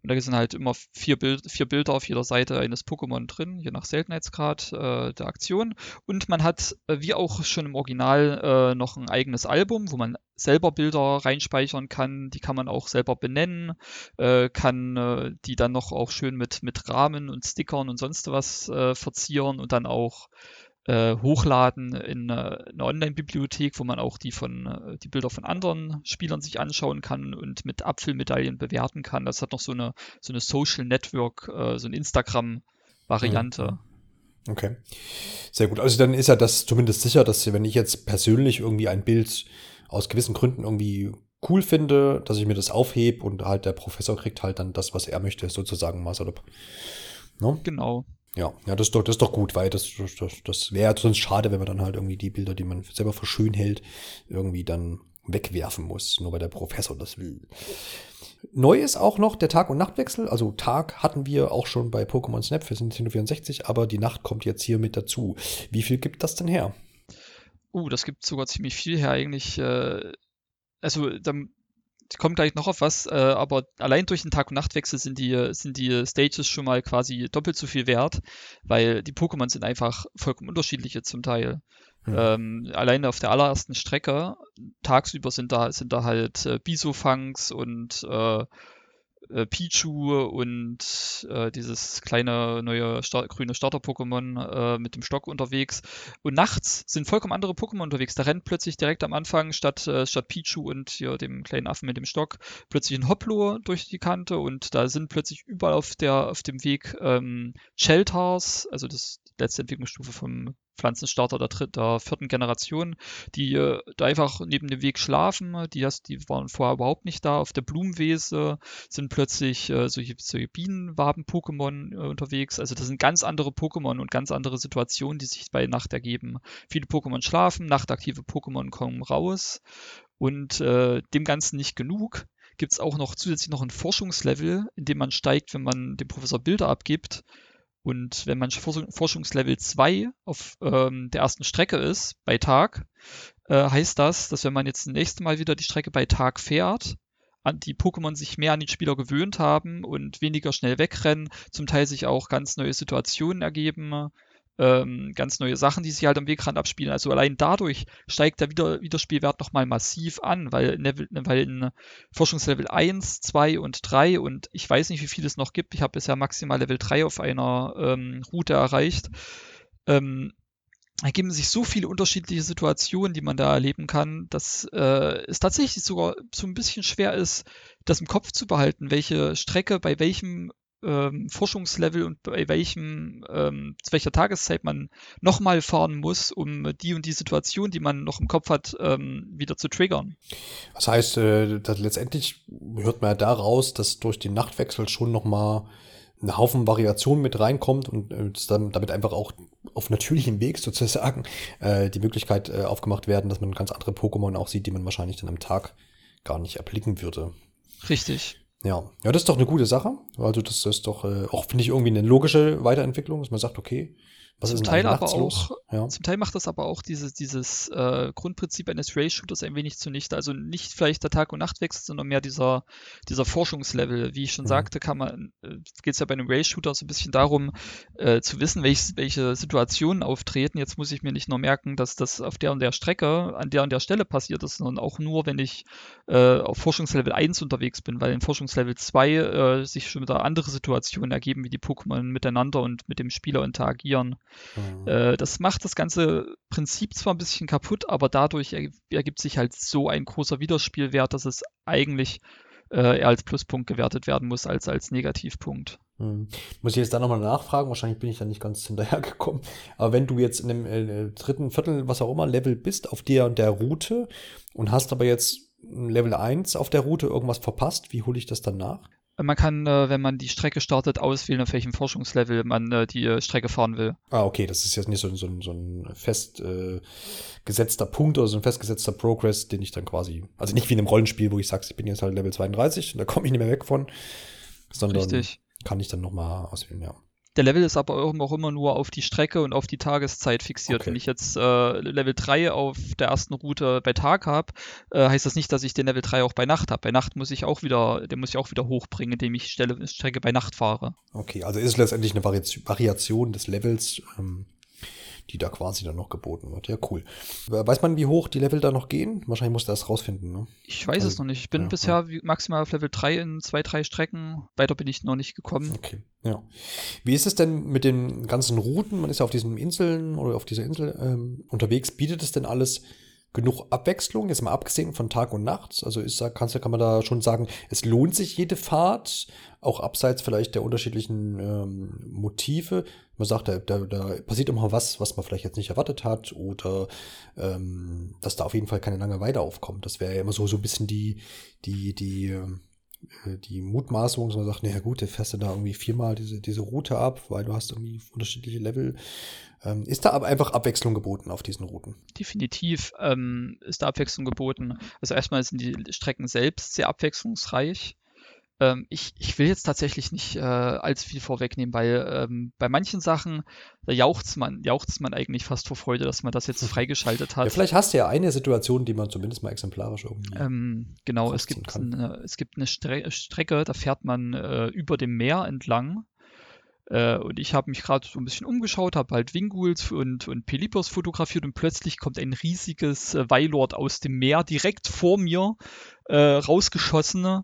Und da sind halt immer vier, Bild, vier Bilder auf jeder Seite eines Pokémon drin, je nach Seltenheitsgrad äh, der Aktion. Und man hat, äh, wie auch schon im Original, äh, noch ein eigenes Album, wo man selber Bilder reinspeichern kann. Die kann man auch selber benennen, äh, kann äh, die dann noch auch schön mit, mit Rahmen und Stickern und sonst was äh, verzieren und dann auch äh, hochladen in eine, eine Online-Bibliothek, wo man auch die von äh, die Bilder von anderen Spielern sich anschauen kann und mit Apfelmedaillen bewerten kann. Das hat noch so eine so eine Social Network, äh, so eine Instagram-Variante. Mhm. Okay, sehr gut. Also dann ist ja das zumindest sicher, dass wenn ich jetzt persönlich irgendwie ein Bild aus gewissen Gründen irgendwie cool finde, dass ich mir das aufhebe und halt der Professor kriegt halt dann das, was er möchte, sozusagen mal salopp. No? Genau. Ja, ja, das ist doch, das ist doch gut, weil das, das, das wäre sonst schade, wenn man dann halt irgendwie die Bilder, die man selber für schön hält, irgendwie dann wegwerfen muss, nur weil der Professor das will. Neu ist auch noch der Tag- und Nachtwechsel. Also Tag hatten wir auch schon bei Pokémon Snap für Nintendo 64, aber die Nacht kommt jetzt hier mit dazu. Wie viel gibt das denn her? Uh, das gibt sogar ziemlich viel her eigentlich. Äh, also dann ich komme gleich noch auf was, äh, aber allein durch den Tag- und Nachtwechsel sind die, sind die Stages schon mal quasi doppelt so viel wert, weil die Pokémon sind einfach vollkommen unterschiedliche zum Teil. Mhm. Ähm, alleine auf der allerersten Strecke, tagsüber sind da, sind da halt äh, Bisofangs und äh, äh, Pichu und äh, dieses kleine neue Star grüne Starter-Pokémon äh, mit dem Stock unterwegs. Und nachts sind vollkommen andere Pokémon unterwegs. Da rennt plötzlich direkt am Anfang statt, äh, statt Pichu und hier dem kleinen Affen mit dem Stock plötzlich ein Hoplo durch die Kante und da sind plötzlich überall auf, der, auf dem Weg ähm, Shelters, also das letzte Entwicklungsstufe vom Pflanzenstarter der, dritten, der vierten Generation, die äh, da einfach neben dem Weg schlafen. Die, die waren vorher überhaupt nicht da. Auf der Blumenwiese sind plötzlich äh, solche, solche Bienenwaben-Pokémon äh, unterwegs. Also das sind ganz andere Pokémon und ganz andere Situationen, die sich bei Nacht ergeben. Viele Pokémon schlafen, nachtaktive Pokémon kommen raus. Und äh, dem Ganzen nicht genug gibt es auch noch zusätzlich noch ein Forschungslevel, in dem man steigt, wenn man dem Professor Bilder abgibt. Und wenn man Forschungslevel 2 auf ähm, der ersten Strecke ist, bei Tag, äh, heißt das, dass wenn man jetzt das nächste Mal wieder die Strecke bei Tag fährt, an die Pokémon sich mehr an den Spieler gewöhnt haben und weniger schnell wegrennen, zum Teil sich auch ganz neue Situationen ergeben, ähm, ganz neue Sachen, die sich halt am Wegrand abspielen. Also allein dadurch steigt der Wieder Wiederspielwert nochmal massiv an, weil, in, Level, weil in Forschungslevel 1, 2 und 3 und ich weiß nicht, wie viel es noch gibt, ich habe bisher maximal Level 3 auf einer ähm, Route erreicht, ähm, ergeben sich so viele unterschiedliche Situationen, die man da erleben kann, dass äh, es tatsächlich sogar so ein bisschen schwer ist, das im Kopf zu behalten, welche Strecke bei welchem ähm, Forschungslevel und bei welchem, ähm, zu welcher Tageszeit man nochmal fahren muss, um die und die Situation, die man noch im Kopf hat, ähm, wieder zu triggern. Das heißt, äh, dass letztendlich hört man ja daraus, dass durch den Nachtwechsel schon nochmal ein Haufen Variation mit reinkommt und äh, damit einfach auch auf natürlichem Weg sozusagen äh, die Möglichkeit äh, aufgemacht werden, dass man ganz andere Pokémon auch sieht, die man wahrscheinlich dann am Tag gar nicht erblicken würde. Richtig. Ja, ja, das ist doch eine gute Sache. Also das ist doch äh, auch, finde ich, irgendwie eine logische Weiterentwicklung, dass man sagt, okay, was zum Teil aber auch, ja. Zum Teil macht das aber auch dieses, dieses äh, Grundprinzip eines Race-Shooters ein wenig zunichte. Also nicht vielleicht der Tag- und Nachtwechsel, sondern mehr dieser, dieser Forschungslevel. Wie ich schon mhm. sagte, kann man, äh, geht es ja bei einem Race-Shooter so ein bisschen darum, äh, zu wissen, welch, welche Situationen auftreten. Jetzt muss ich mir nicht nur merken, dass das auf der und der Strecke, an der und der Stelle passiert ist, sondern auch nur, wenn ich äh, auf Forschungslevel 1 unterwegs bin, weil in Forschungslevel 2 äh, sich schon wieder andere Situationen ergeben, wie die Pokémon miteinander und mit dem Spieler interagieren. Mhm. Äh, das macht das ganze Prinzip zwar ein bisschen kaputt, aber dadurch ergibt sich halt so ein großer Widerspielwert, dass es eigentlich äh, eher als Pluspunkt gewertet werden muss als als Negativpunkt. Hm. Muss ich jetzt da nochmal nachfragen? Wahrscheinlich bin ich da nicht ganz hinterhergekommen. Aber wenn du jetzt in dem äh, dritten, viertel, was auch immer, Level bist, auf der und der Route und hast aber jetzt Level 1 auf der Route irgendwas verpasst, wie hole ich das dann nach? Man kann, äh, wenn man die Strecke startet, auswählen, auf welchem Forschungslevel man äh, die äh, Strecke fahren will. Ah, okay, das ist jetzt nicht so, so, so ein fest äh, Punkt oder so ein festgesetzter Progress, den ich dann quasi, also nicht wie in einem Rollenspiel, wo ich sage, ich bin jetzt halt Level 32 und da komme ich nicht mehr weg von, sondern Richtig. kann ich dann nochmal auswählen, ja. Der Level ist aber auch immer nur auf die Strecke und auf die Tageszeit fixiert. Okay. Wenn ich jetzt äh, Level 3 auf der ersten Route bei Tag habe, äh, heißt das nicht, dass ich den Level 3 auch bei Nacht habe. Bei Nacht muss ich auch wieder, den muss ich auch wieder hochbringen, indem ich Stelle, Strecke bei Nacht fahre. Okay, also ist es letztendlich eine Variation des Levels. Ähm die da quasi dann noch geboten wird. Ja, cool. Weiß man, wie hoch die Level da noch gehen? Wahrscheinlich muss das rausfinden, ne? Ich weiß also, es noch nicht. Ich bin ja, bisher ja. maximal auf Level 3 in zwei, drei Strecken. Weiter bin ich noch nicht gekommen. Okay, ja. Wie ist es denn mit den ganzen Routen? Man ist ja auf diesen Inseln oder auf dieser Insel ähm, unterwegs. Bietet es denn alles genug Abwechslung, jetzt mal abgesehen von Tag und Nacht. Also ist, kannst, kann man da schon sagen, es lohnt sich jede Fahrt, auch abseits vielleicht der unterschiedlichen ähm, Motive. Man sagt, da, da, da passiert immer was, was man vielleicht jetzt nicht erwartet hat oder ähm, dass da auf jeden Fall keine Langeweile aufkommt. Das wäre ja immer so, so ein bisschen die, die, die, ähm, äh, die Mutmaßung, dass man sagt, naja gut, du fährst du da irgendwie viermal diese, diese Route ab, weil du hast irgendwie unterschiedliche Level. Ähm, ist da aber einfach Abwechslung geboten auf diesen Routen? Definitiv ähm, ist da Abwechslung geboten. Also erstmal sind die Strecken selbst sehr abwechslungsreich. Ähm, ich, ich will jetzt tatsächlich nicht äh, allzu viel vorwegnehmen, weil ähm, bei manchen Sachen, da jauchzt man, jauchzt man eigentlich fast vor Freude, dass man das jetzt freigeschaltet hat. Ja, vielleicht hast du ja eine Situation, die man zumindest mal exemplarisch irgendwie. Ähm, genau, es gibt, eine, es gibt eine Stre Strecke, da fährt man äh, über dem Meer entlang. Äh, und ich habe mich gerade so ein bisschen umgeschaut, habe halt Winguls und, und Pelipos fotografiert und plötzlich kommt ein riesiges äh, Weilord aus dem Meer direkt vor mir äh, rausgeschossen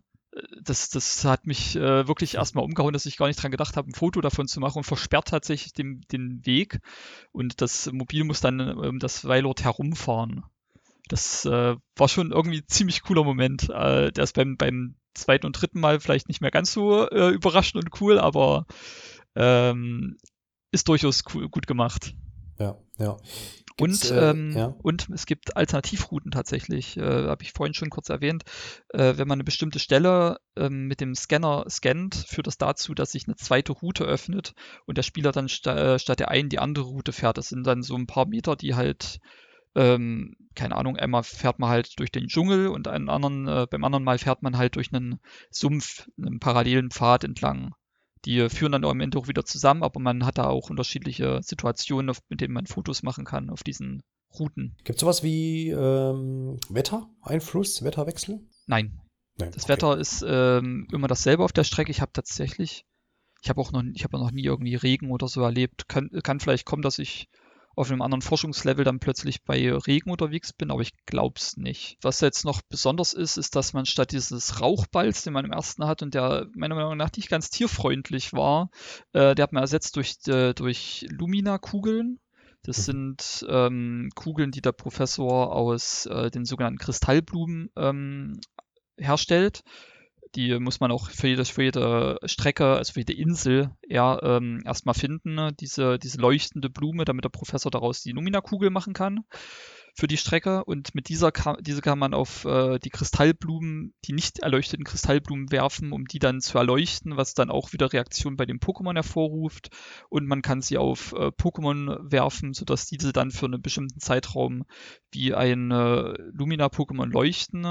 das, das hat mich äh, wirklich erstmal umgehauen, dass ich gar nicht dran gedacht habe, ein Foto davon zu machen und versperrt tatsächlich den, den Weg. Und das Mobil muss dann um das Weilort herumfahren. Das äh, war schon irgendwie ein ziemlich cooler Moment. Äh, der ist beim, beim zweiten und dritten Mal vielleicht nicht mehr ganz so äh, überraschend und cool, aber ähm, ist durchaus cool, gut gemacht. Ja, ja. Und, äh, ähm, ja. und es gibt Alternativrouten tatsächlich, äh, habe ich vorhin schon kurz erwähnt. Äh, wenn man eine bestimmte Stelle ähm, mit dem Scanner scannt, führt das dazu, dass sich eine zweite Route öffnet und der Spieler dann sta äh, statt der einen die andere Route fährt. Das sind dann so ein paar Meter, die halt, ähm, keine Ahnung, einmal fährt man halt durch den Dschungel und einen anderen, äh, beim anderen Mal fährt man halt durch einen Sumpf, einen parallelen Pfad entlang. Die führen dann am Ende auch wieder zusammen, aber man hat da auch unterschiedliche Situationen, auf, mit denen man Fotos machen kann auf diesen Routen. Gibt es sowas wie ähm, Wettereinfluss, Wetterwechsel? Nein. Nein das okay. Wetter ist ähm, immer dasselbe auf der Strecke. Ich habe tatsächlich, ich habe auch noch, ich habe noch nie irgendwie Regen oder so erlebt. Kann, kann vielleicht kommen, dass ich auf einem anderen Forschungslevel dann plötzlich bei Regen unterwegs bin, aber ich glaube es nicht. Was jetzt noch besonders ist, ist, dass man statt dieses Rauchballs, den man im ersten hat und der meiner Meinung nach nicht ganz tierfreundlich war, äh, der hat man ersetzt durch, äh, durch Lumina-Kugeln. Das mhm. sind ähm, Kugeln, die der Professor aus äh, den sogenannten Kristallblumen ähm, herstellt. Die muss man auch für jede, für jede Strecke, also für jede Insel eher ähm, erstmal finden, ne? diese, diese leuchtende Blume, damit der Professor daraus die Lumina-Kugel machen kann für die Strecke. Und mit dieser kann, diese kann man auf äh, die Kristallblumen, die nicht erleuchteten Kristallblumen werfen, um die dann zu erleuchten, was dann auch wieder Reaktionen bei den Pokémon hervorruft. Und man kann sie auf äh, Pokémon werfen, sodass diese dann für einen bestimmten Zeitraum wie ein äh, Lumina-Pokémon leuchten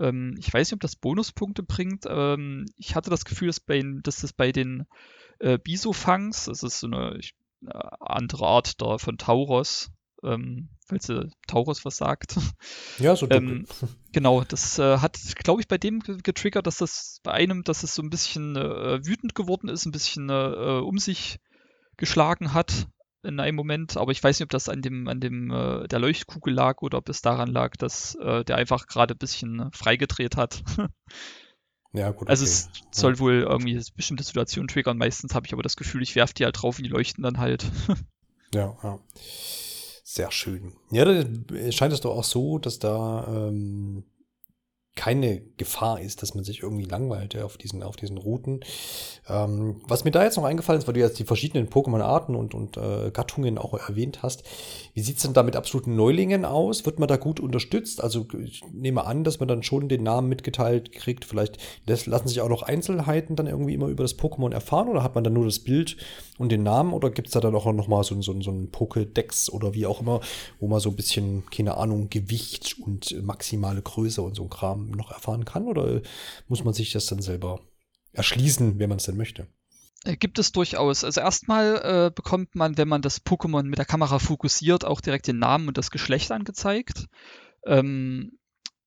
ähm, ich weiß nicht, ob das Bonuspunkte bringt. Ähm, ich hatte das Gefühl, dass, bei, dass das bei den äh, Bisofangs, das ist so eine, ich, eine andere Art da von Tauros, ähm, falls ihr Tauros was sagt. Ja, so ähm, Genau, das äh, hat, glaube ich, bei dem getriggert, dass das bei einem, dass es so ein bisschen äh, wütend geworden ist, ein bisschen äh, um sich geschlagen hat in einem Moment, aber ich weiß nicht, ob das an dem, an dem äh, der Leuchtkugel lag oder ob es daran lag, dass äh, der einfach gerade ein bisschen freigedreht hat. ja, gut. Also okay. es soll ja. wohl irgendwie bestimmte Situationen triggern. Meistens habe ich aber das Gefühl, ich werfe die halt drauf und die leuchten dann halt. ja, ja. Sehr schön. Ja, scheint es doch auch so, dass da ähm, keine Gefahr ist, dass man sich irgendwie langweilt auf, diesen, auf diesen Routen. Ähm, was mir da jetzt noch eingefallen ist, weil du jetzt die verschiedenen Pokémon-Arten und, und äh, Gattungen auch erwähnt hast, wie sieht es denn da mit absoluten Neulingen aus? Wird man da gut unterstützt? Also ich nehme an, dass man dann schon den Namen mitgeteilt kriegt. Vielleicht lassen sich auch noch Einzelheiten dann irgendwie immer über das Pokémon erfahren oder hat man dann nur das Bild und den Namen oder gibt es da dann auch noch mal so, so, so ein Pokédex oder wie auch immer, wo man so ein bisschen, keine Ahnung, Gewicht und maximale Größe und so ein Kram noch erfahren kann? Oder muss man sich das dann selber erschließen, wenn man es denn möchte? Äh, gibt es durchaus. Also erstmal äh, bekommt man, wenn man das Pokémon mit der Kamera fokussiert, auch direkt den Namen und das Geschlecht angezeigt. Ähm,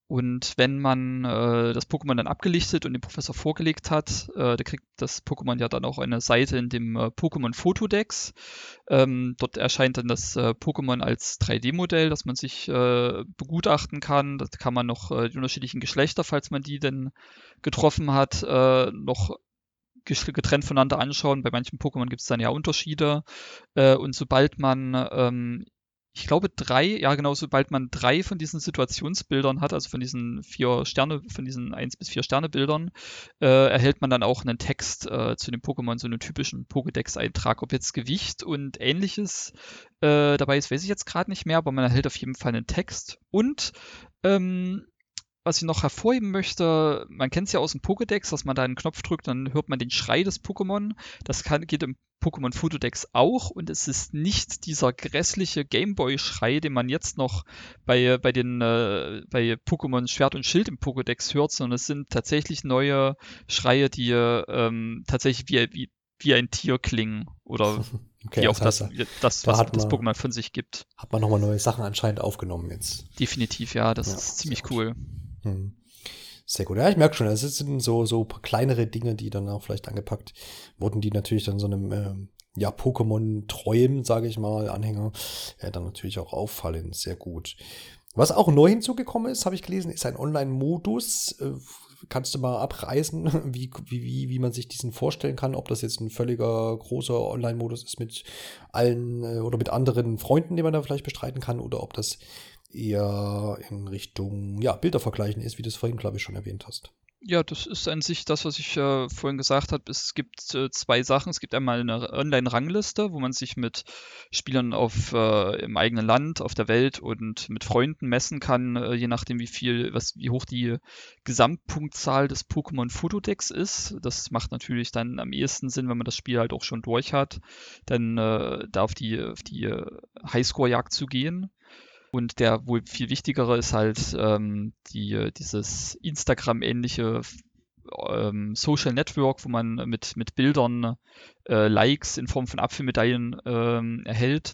und wenn man äh, das Pokémon dann abgelichtet und dem Professor vorgelegt hat, äh, da kriegt das Pokémon ja dann auch eine Seite in dem äh, Pokémon Fotodex. Ähm, dort erscheint dann das äh, Pokémon als 3D-Modell, das man sich äh, begutachten kann. Da kann man noch äh, die unterschiedlichen Geschlechter, falls man die denn getroffen hat, noch getrennt voneinander anschauen. Bei manchen Pokémon gibt es dann ja Unterschiede. und sobald man ähm, ich glaube, drei, ja genau, sobald man drei von diesen Situationsbildern hat, also von diesen vier Sterne, von diesen eins bis vier Sterne Bildern, äh, erhält man dann auch einen Text äh, zu dem Pokémon, so einen typischen Pokédex-Eintrag. Ob jetzt Gewicht und ähnliches äh, dabei ist, weiß ich jetzt gerade nicht mehr, aber man erhält auf jeden Fall einen Text und ähm, was ich noch hervorheben möchte, man kennt es ja aus dem Pokédex, dass man da einen Knopf drückt, dann hört man den Schrei des Pokémon. Das kann, geht im Pokémon Fotodex auch und es ist nicht dieser grässliche Gameboy-Schrei, den man jetzt noch bei, bei den äh, bei Pokémon Schwert und Schild im Pokédex hört, sondern es sind tatsächlich neue Schreie, die ähm, tatsächlich wie, wie, wie ein Tier klingen oder okay, wie auch das, heißt, das, das was das Pokémon von sich gibt. Hat man nochmal neue Sachen anscheinend aufgenommen jetzt. Definitiv, ja, das ja, ist ziemlich cool. Hm. Sehr gut. Ja, ich merke schon, es sind so, so kleinere Dinge, die dann auch vielleicht angepackt wurden, die natürlich dann so einem äh, ja, Pokémon-Träumen, sage ich mal, Anhänger, äh, dann natürlich auch auffallen. Sehr gut. Was auch neu hinzugekommen ist, habe ich gelesen, ist ein Online-Modus. Äh, kannst du mal abreißen, wie, wie, wie man sich diesen vorstellen kann, ob das jetzt ein völliger großer Online-Modus ist mit allen äh, oder mit anderen Freunden, die man da vielleicht bestreiten kann, oder ob das eher in Richtung ja, Bilder vergleichen ist, wie du es vorhin, glaube ich, schon erwähnt hast. Ja, das ist an sich das, was ich äh, vorhin gesagt habe. Es gibt äh, zwei Sachen. Es gibt einmal eine Online-Rangliste, wo man sich mit Spielern auf, äh, im eigenen Land, auf der Welt und mit Freunden messen kann, äh, je nachdem, wie viel, was, wie hoch die Gesamtpunktzahl des Pokémon Fotodex ist. Das macht natürlich dann am ehesten Sinn, wenn man das Spiel halt auch schon durch hat, dann äh, da auf die, auf die äh, Highscore-Jagd zu gehen. Und der wohl viel wichtigere ist halt ähm, die, dieses Instagram-ähnliche ähm, Social Network, wo man mit, mit Bildern äh, Likes in Form von Apfelmedaillen ähm, erhält.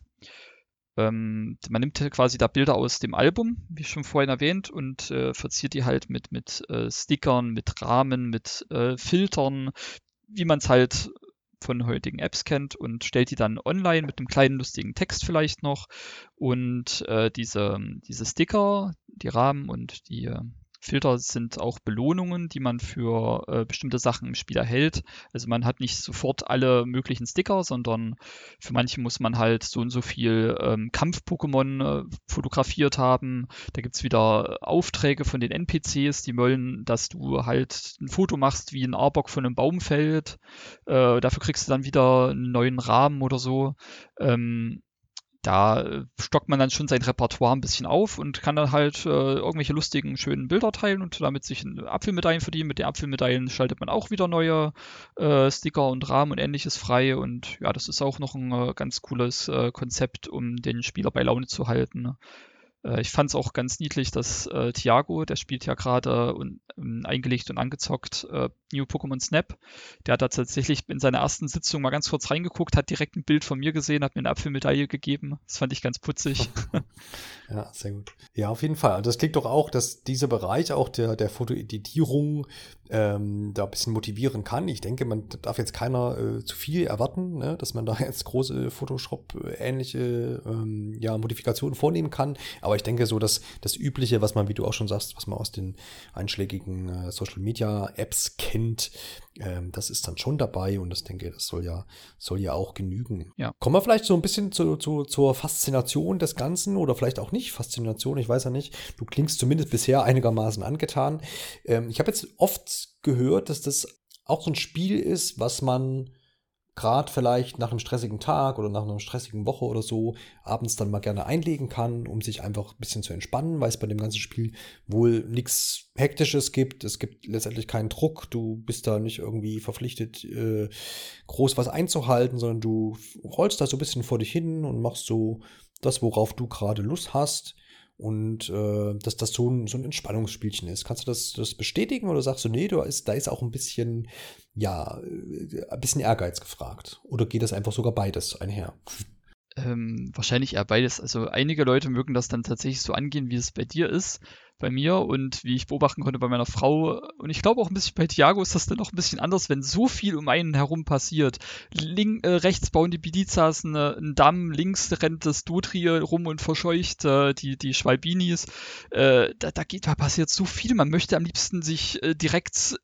Ähm, man nimmt quasi da Bilder aus dem Album, wie schon vorhin erwähnt, und äh, verziert die halt mit, mit äh, Stickern, mit Rahmen, mit äh, Filtern, wie man es halt von heutigen Apps kennt und stellt die dann online mit einem kleinen lustigen Text vielleicht noch. Und äh, diese, diese Sticker, die Rahmen und die äh, Filter sind auch Belohnungen, die man für äh, bestimmte Sachen im Spiel erhält. Also man hat nicht sofort alle möglichen Sticker, sondern für manche muss man halt so und so viel ähm, Kampf-Pokémon äh, fotografiert haben. Da gibt es wieder Aufträge von den NPCs, die wollen, dass du halt ein Foto machst, wie ein Arbok von einem Baum fällt. Äh, dafür kriegst du dann wieder einen neuen Rahmen oder so. Ähm, da äh, stockt man dann schon sein Repertoire ein bisschen auf und kann dann halt äh, irgendwelche lustigen, schönen Bilder teilen und damit sich Apfelmedaillen verdienen. Mit den Apfelmedaillen schaltet man auch wieder neue äh, Sticker und Rahmen und ähnliches frei. Und ja, das ist auch noch ein äh, ganz cooles äh, Konzept, um den Spieler bei Laune zu halten. Äh, ich fand es auch ganz niedlich, dass äh, Thiago, der spielt ja gerade und ähm, eingelegt und angezockt äh, New Pokémon Snap, der hat da tatsächlich in seiner ersten Sitzung mal ganz kurz reingeguckt, hat direkt ein Bild von mir gesehen, hat mir eine Apfelmedaille gegeben. Das fand ich ganz putzig. ja, sehr gut. Ja, auf jeden Fall. Das klingt doch auch, dass dieser Bereich auch der, der Fotoeditierung ähm, da ein bisschen motivieren kann. Ich denke, man darf jetzt keiner äh, zu viel erwarten, ne? dass man da jetzt große Photoshop-ähnliche ähm, ja, Modifikationen vornehmen kann. Aber ich denke, so dass das Übliche, was man, wie du auch schon sagst, was man aus den einschlägigen äh, Social-Media-Apps kennt, ähm, das ist dann schon dabei und das denke, das soll ja, soll ja auch genügen. Ja. Kommen wir vielleicht so ein bisschen zu, zu, zur Faszination des Ganzen oder vielleicht auch nicht Faszination, ich weiß ja nicht. Du klingst zumindest bisher einigermaßen angetan. Ähm, ich habe jetzt oft gehört, dass das auch so ein Spiel ist, was man gerade vielleicht nach einem stressigen Tag oder nach einer stressigen Woche oder so abends dann mal gerne einlegen kann, um sich einfach ein bisschen zu entspannen, weil es bei dem ganzen Spiel wohl nichts Hektisches gibt. Es gibt letztendlich keinen Druck. Du bist da nicht irgendwie verpflichtet, äh, groß was einzuhalten, sondern du rollst da so ein bisschen vor dich hin und machst so das, worauf du gerade Lust hast und äh, dass das so ein, so ein Entspannungsspielchen ist. Kannst du das, das bestätigen oder sagst du, nee, du ist, da ist auch ein bisschen, ja, äh, ein bisschen Ehrgeiz gefragt? Oder geht das einfach sogar beides einher? Ähm, wahrscheinlich eher beides. Also einige Leute mögen das dann tatsächlich so angehen, wie es bei dir ist bei mir und wie ich beobachten konnte bei meiner Frau. Und ich glaube auch ein bisschen bei Thiago ist das dann noch ein bisschen anders, wenn so viel um einen herum passiert. Link, äh, rechts bauen die Bidizas eine, einen Damm, links rennt das Dotri rum und verscheucht äh, die, die Schwalbinis. Äh, da, da, geht, da passiert so viel. Man möchte am liebsten sich äh, direkt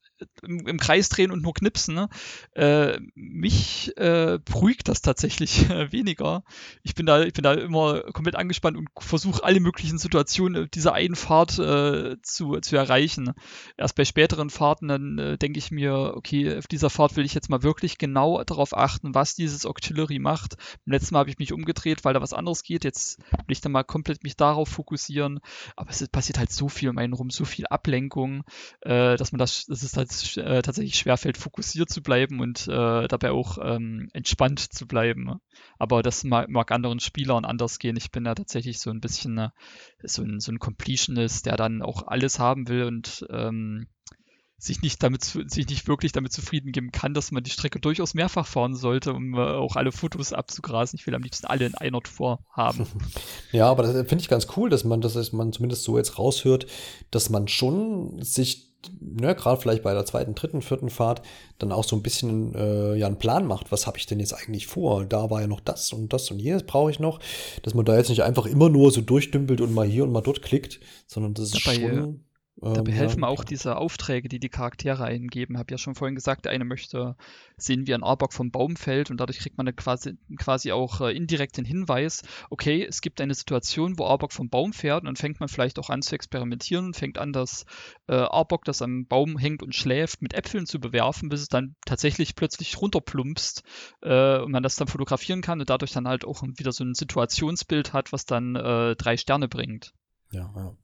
im, im, Kreis drehen und nur knipsen. Ne? Äh, mich äh, beruhigt das tatsächlich äh, weniger. Ich bin da, ich bin da immer komplett angespannt und versuche alle möglichen Situationen dieser einen Fahrt äh, zu, zu erreichen. Erst bei späteren Fahrten, dann äh, denke ich mir, okay, auf dieser Fahrt will ich jetzt mal wirklich genau darauf achten, was dieses Auxiliary macht. Beim letzten Mal habe ich mich umgedreht, weil da was anderes geht. Jetzt will ich dann mal komplett mich darauf fokussieren. Aber es passiert halt so viel um einen rum, so viel Ablenkung, äh, dass man das, das ist halt äh, tatsächlich schwerfällt, fokussiert zu bleiben und äh, dabei auch ähm, entspannt zu bleiben. Aber das mag, mag, anderen Spielern anders gehen. Ich bin ja tatsächlich so ein bisschen äh, so, ein, so ein Completionist, der dann auch alles haben will und ähm, sich nicht damit sich nicht wirklich damit zufrieden geben kann, dass man die Strecke durchaus mehrfach fahren sollte, um äh, auch alle Fotos abzugrasen. Ich will am liebsten alle in einer Tour haben. Ja, aber das finde ich ganz cool, dass man das dass man zumindest so jetzt raushört, dass man schon sich ne, gerade vielleicht bei der zweiten, dritten, vierten Fahrt dann auch so ein bisschen äh, ja einen Plan macht, was habe ich denn jetzt eigentlich vor? Da war ja noch das und das und jenes brauche ich noch, dass man da jetzt nicht einfach immer nur so durchdümpelt und mal hier und mal dort klickt, sondern das ist Dabei, schon Dabei ähm, helfen auch diese Aufträge, die die Charaktere eingeben. Habe ja schon vorhin gesagt, der eine möchte sehen, wie ein Arbok vom Baum fällt und dadurch kriegt man quasi, quasi auch äh, indirekt den Hinweis, okay, es gibt eine Situation, wo Arbok vom Baum fährt und dann fängt man vielleicht auch an zu experimentieren, fängt an, das äh, Arbok, das am Baum hängt und schläft, mit Äpfeln zu bewerfen, bis es dann tatsächlich plötzlich runterplumpst äh, und man das dann fotografieren kann und dadurch dann halt auch wieder so ein Situationsbild hat, was dann äh, drei Sterne bringt. Ja, ja.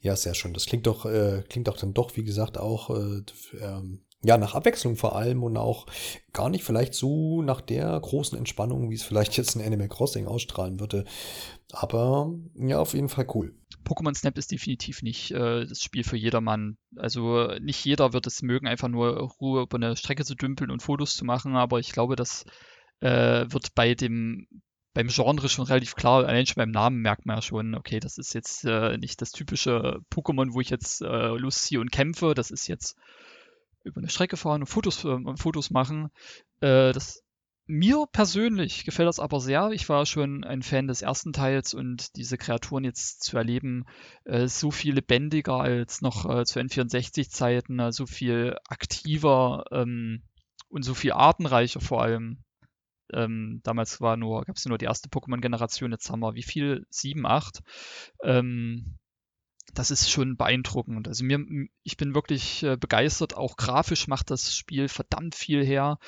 Ja, sehr schön. Das klingt doch, äh, klingt doch dann doch, wie gesagt, auch äh, ähm, ja, nach Abwechslung vor allem und auch gar nicht vielleicht so nach der großen Entspannung, wie es vielleicht jetzt in Animal Crossing ausstrahlen würde. Aber ja, auf jeden Fall cool. Pokémon Snap ist definitiv nicht äh, das Spiel für jedermann. Also nicht jeder wird es mögen, einfach nur Ruhe über eine Strecke zu dümpeln und Fotos zu machen, aber ich glaube, das äh, wird bei dem beim Genre schon relativ klar, allein schon beim Namen merkt man ja schon, okay, das ist jetzt äh, nicht das typische Pokémon, wo ich jetzt äh, losziehe und kämpfe. Das ist jetzt über eine Strecke fahren und Fotos, äh, Fotos machen. Äh, das, mir persönlich gefällt das aber sehr. Ich war schon ein Fan des ersten Teils und diese Kreaturen jetzt zu erleben, äh, so viel lebendiger als noch äh, zu N64-Zeiten, äh, so viel aktiver ähm, und so viel artenreicher vor allem. Ähm, damals war nur, gab es nur die erste Pokémon-Generation, jetzt haben wir wie viel? Sieben, acht. Ähm, das ist schon beeindruckend. Also mir, ich bin wirklich äh, begeistert. Auch grafisch macht das Spiel verdammt viel her.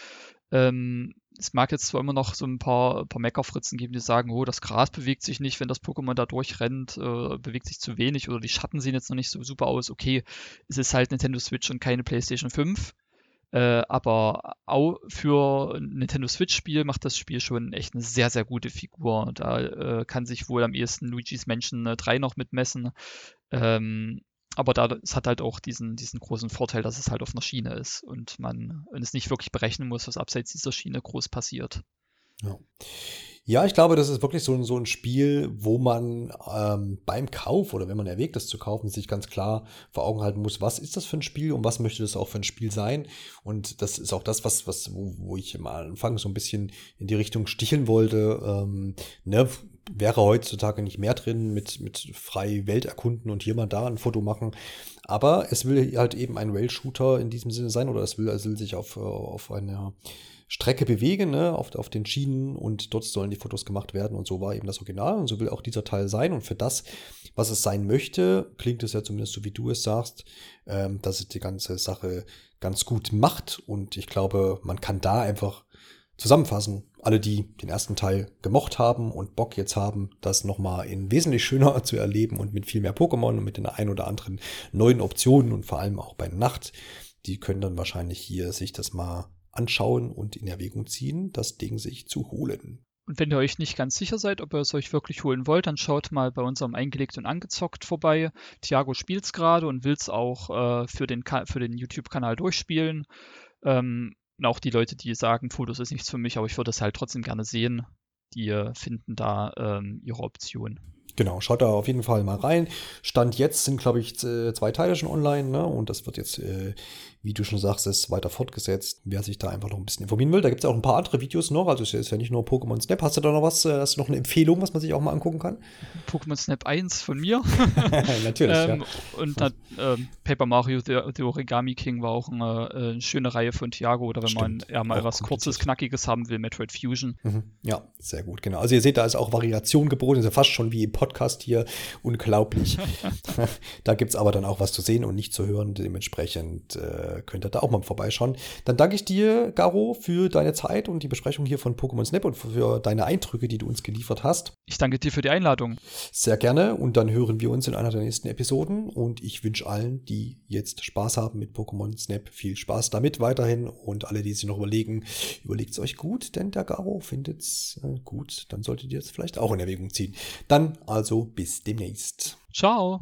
Ähm, es mag jetzt zwar immer noch so ein paar, paar Meckerfritzen geben, die sagen, oh, das Gras bewegt sich nicht, wenn das Pokémon da durchrennt, äh, bewegt sich zu wenig oder die Schatten sehen jetzt noch nicht so super aus. Okay, es ist halt Nintendo Switch und keine PlayStation 5. Äh, aber auch für ein Nintendo Switch-Spiel macht das Spiel schon echt eine sehr, sehr gute Figur. Da äh, kann sich wohl am ehesten Luigi's Mansion 3 noch mitmessen. Ähm, aber da, es hat halt auch diesen, diesen großen Vorteil, dass es halt auf einer Schiene ist und man es nicht wirklich berechnen muss, was abseits dieser Schiene groß passiert. Ja. Ja, ich glaube, das ist wirklich so ein, so ein Spiel, wo man ähm, beim Kauf oder wenn man erwägt, das zu kaufen, sich ganz klar vor Augen halten muss, was ist das für ein Spiel und was möchte das auch für ein Spiel sein. Und das ist auch das, was, was, wo, wo ich am Anfang so ein bisschen in die Richtung sticheln wollte. Ähm, ne, wäre heutzutage nicht mehr drin mit, mit frei Welt erkunden und hier mal da ein Foto machen. Aber es will halt eben ein Rail-Shooter in diesem Sinne sein oder es will, es will sich auf, auf einer Strecke bewegen, ne, auf, auf den Schienen und dort sollen die Fotos gemacht werden. Und so war eben das Original. Und so will auch dieser Teil sein. Und für das, was es sein möchte, klingt es ja zumindest so, wie du es sagst, ähm, dass es die ganze Sache ganz gut macht. Und ich glaube, man kann da einfach zusammenfassen, alle, die den ersten Teil gemocht haben und Bock jetzt haben, das nochmal in wesentlich schöner zu erleben und mit viel mehr Pokémon und mit den ein oder anderen neuen Optionen und vor allem auch bei Nacht, die können dann wahrscheinlich hier sich das mal anschauen und in Erwägung ziehen, das Ding sich zu holen. Und wenn ihr euch nicht ganz sicher seid, ob ihr es euch wirklich holen wollt, dann schaut mal bei unserem Eingelegt und Angezockt vorbei. Thiago spielt es gerade und will es auch äh, für den, für den YouTube-Kanal durchspielen. Ähm, und auch die Leute, die sagen, Fotos ist nichts für mich, aber ich würde es halt trotzdem gerne sehen, die äh, finden da ähm, ihre Option. Genau, schaut da auf jeden Fall mal rein. Stand jetzt sind, glaube ich, zwei Teile schon online, ne? Und das wird jetzt äh, wie du schon sagst, ist weiter fortgesetzt. Wer sich da einfach noch ein bisschen informieren will, da gibt es auch ein paar andere Videos noch. Also es ist ja nicht nur Pokémon Snap. Hast du da noch was? Äh, hast du noch eine Empfehlung, was man sich auch mal angucken kann? Pokémon Snap 1 von mir. Natürlich. ähm, ja. Und dann, ähm, Paper Mario, The, The, Origami King war auch eine, äh, eine, schöne Reihe von Thiago. Oder wenn Stimmt. man eher mal auch was Kurzes, Knackiges haben will, Metroid Fusion. Mhm. Ja, sehr gut, genau. Also ihr seht, da ist auch Variation geboten. ist ja fast schon wie im Podcast hier. Unglaublich. da gibt es aber dann auch was zu sehen und nicht zu hören. Dementsprechend äh, könnt ihr da auch mal vorbeischauen. Dann danke ich dir, Garo, für deine Zeit und die Besprechung hier von Pokémon Snap und für deine Eindrücke, die du uns geliefert hast. Ich danke dir für die Einladung. Sehr gerne und dann hören wir uns in einer der nächsten Episoden und ich wünsche allen, die jetzt Spaß haben mit Pokémon Snap, viel Spaß damit weiterhin und alle, die sich noch überlegen, überlegt es euch gut, denn der Garo findet es äh, gut, dann solltet ihr es vielleicht auch in Erwägung ziehen. Dann also bis demnächst. Ciao.